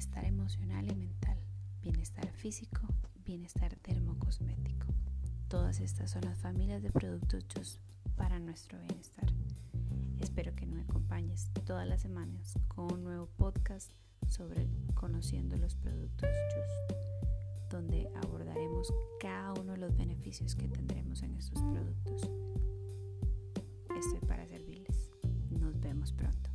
bienestar emocional y mental, bienestar físico, bienestar termocosmético. Todas estas son las familias de productos para nuestro bienestar. Espero que nos acompañes todas las semanas con un nuevo podcast sobre conociendo los productos Just, donde abordaremos cada uno de los beneficios que tendremos en estos productos. Estoy para servirles. Nos vemos pronto.